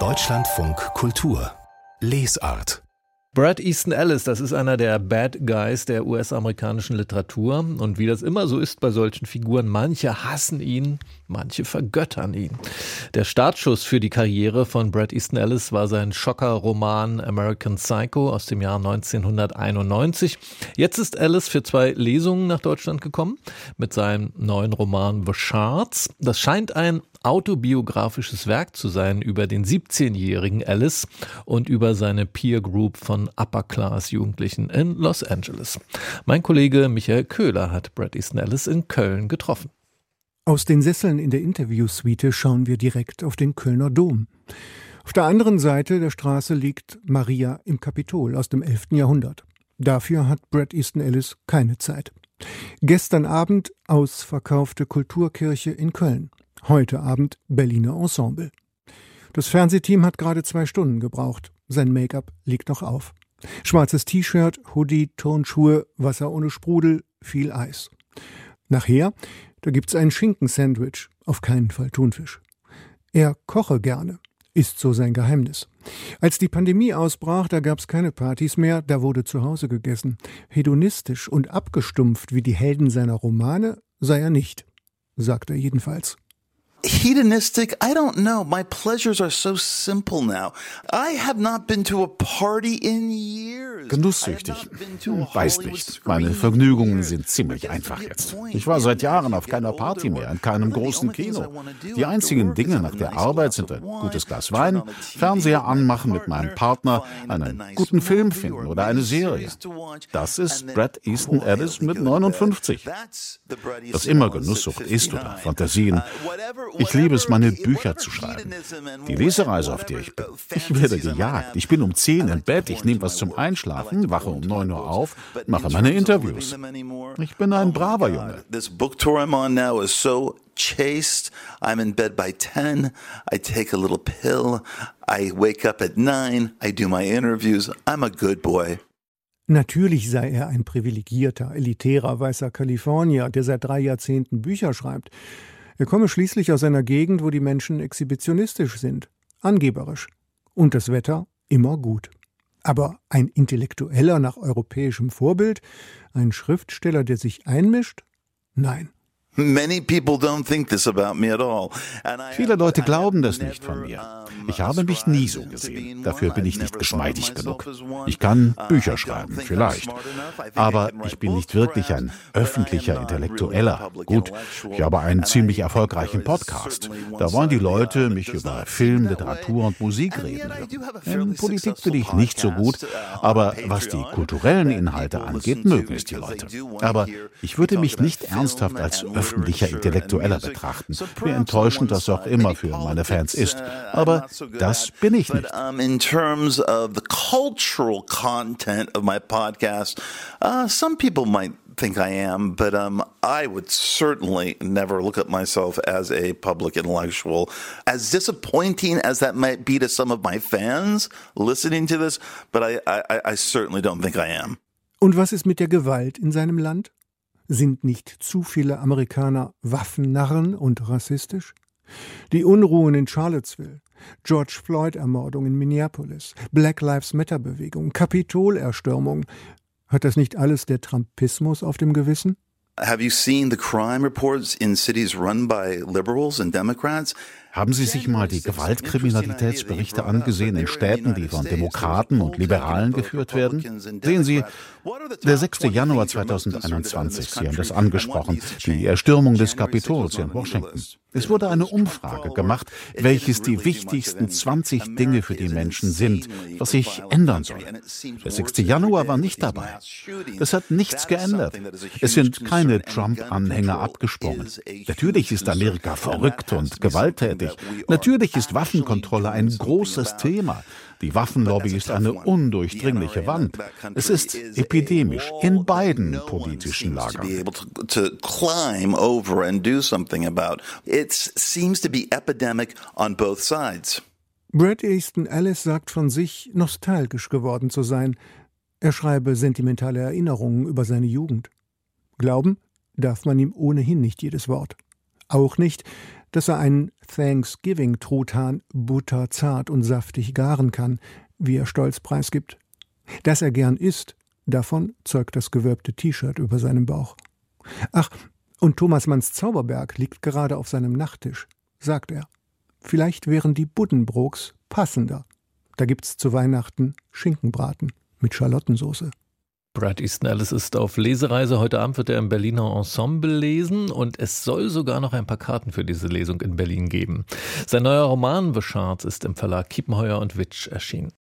Deutschlandfunk Kultur Lesart Brad Easton Ellis, das ist einer der Bad Guys der US-amerikanischen Literatur. Und wie das immer so ist bei solchen Figuren, manche hassen ihn, manche vergöttern ihn. Der Startschuss für die Karriere von Brad Easton Ellis war sein Schocker-Roman American Psycho aus dem Jahr 1991. Jetzt ist Ellis für zwei Lesungen nach Deutschland gekommen mit seinem neuen Roman The Shards. Das scheint ein autobiografisches Werk zu sein über den 17-jährigen Alice und über seine Peer Group von Upper-Class-Jugendlichen in Los Angeles. Mein Kollege Michael Köhler hat Brad Easton Ellis in Köln getroffen. Aus den Sesseln in der Interviewsuite schauen wir direkt auf den Kölner Dom. Auf der anderen Seite der Straße liegt Maria im Kapitol aus dem 11. Jahrhundert. Dafür hat Brad Easton Ellis keine Zeit. Gestern Abend ausverkaufte Kulturkirche in Köln. Heute Abend Berliner Ensemble. Das Fernsehteam hat gerade zwei Stunden gebraucht. Sein Make-up liegt noch auf. Schwarzes T-Shirt, Hoodie, Turnschuhe, Wasser ohne Sprudel, viel Eis. Nachher, da gibt's ein Schinkensandwich, auf keinen Fall Thunfisch. Er koche gerne, ist so sein Geheimnis. Als die Pandemie ausbrach, da gab's keine Partys mehr, da wurde zu Hause gegessen. Hedonistisch und abgestumpft wie die Helden seiner Romane sei er nicht, sagt er jedenfalls. Hedonistic. I don't know. My pleasures are so simple now. I have not been to a party in years. Genusssüchtig. Hm, weiß nicht. meine vergnügungen sind ziemlich einfach jetzt. ich war seit jahren auf keiner party mehr in keinem großen kino. Die einzigen dinge nach der arbeit sind ein gutes glas wein fernseher anmachen mit meinem partner einen guten film finden oder eine serie. das ist brad easton ellis mit 59 was immer genusssucht ist oder fantasien ich liebe es, meine Bücher zu schreiben. Die Lesereise, auf der ich bin. Ich werde gejagt. Ich bin um 10 im Bett, ich nehme was zum Einschlafen, wache um 9 Uhr auf, mache meine Interviews. Ich bin ein braver Junge. This book tour I'm on now is so chaste. I'm in bed by 10. I take a little pill. I wake up at 9. I do my interviews. I'm a good boy. Natürlich sei er ein privilegierter, elitärer weißer Kalifornier, der seit drei Jahrzehnten Bücher schreibt. Er komme schließlich aus einer Gegend, wo die Menschen exhibitionistisch sind, angeberisch. Und das Wetter immer gut. Aber ein Intellektueller nach europäischem Vorbild, ein Schriftsteller, der sich einmischt? Nein. Viele Leute glauben das nicht von mir. Ich habe mich nie so gesehen. Dafür bin ich nicht geschmeidig genug. Ich kann Bücher schreiben, vielleicht. Aber ich bin nicht wirklich ein öffentlicher Intellektueller. Gut, ich habe einen ziemlich erfolgreichen Podcast. Da wollen die Leute mich über Film, Literatur und Musik reden. In Politik bin ich nicht so gut, aber was die kulturellen Inhalte angeht, mögen es die Leute. Aber ich würde mich nicht ernsthaft als öffentlicher Intellektueller betrachten, wie enttäuschend das auch immer für meine Fans ist. Aber das bin ich nicht. In terms of the cultural content of my podcast, uh, some people might think I am, but um, I would certainly never look at myself as a public intellectual. As disappointing as that might be to some of my fans listening to this, but I, I, I certainly don't think I am. Und was ist mit der Gewalt in seinem Land? Sind nicht zu viele Amerikaner Waffennarren und rassistisch? Die Unruhen in Charlottesville, George Floyd-Ermordung in Minneapolis, Black Lives Matter-Bewegung, Kapitolerstürmung, hat das nicht alles der Trumpismus auf dem Gewissen? Have you seen the crime reports in cities run by liberals and Democrats? Haben Sie sich mal die Gewaltkriminalitätsberichte angesehen in Städten, die von Demokraten und Liberalen geführt werden? Sehen Sie, der 6. Januar 2021, Sie haben das angesprochen, die Erstürmung des Kapitols in Washington. Es wurde eine Umfrage gemacht, welches die wichtigsten 20 Dinge für die Menschen sind, was sich ändern soll. Der 6. Januar war nicht dabei. Es hat nichts geändert. Es sind keine Trump-Anhänger abgesprungen. Natürlich ist Amerika verrückt und gewalttätig. Natürlich ist Waffenkontrolle ein großes Thema. Die Waffenlobby ist eine undurchdringliche Wand. Es ist epidemisch in beiden politischen Lagern. Brad Easton Ellis sagt von sich, nostalgisch geworden zu sein. Er schreibe sentimentale Erinnerungen über seine Jugend. Glauben darf man ihm ohnehin nicht jedes Wort. Auch nicht, dass er einen Thanksgiving-Truthahn butterzart und saftig garen kann, wie er stolz preisgibt. Dass er gern isst, davon zeugt das gewölbte T-Shirt über seinem Bauch. Ach, und Thomas Manns Zauberberg liegt gerade auf seinem Nachttisch, sagt er. Vielleicht wären die Buddenbrooks passender. Da gibt's zu Weihnachten Schinkenbraten mit Schalottensoße. Brad Easton Ellis ist auf Lesereise. Heute Abend wird er im Berliner Ensemble lesen und es soll sogar noch ein paar Karten für diese Lesung in Berlin geben. Sein neuer Roman The Shards ist im Verlag Kiepenheuer und Witsch erschienen.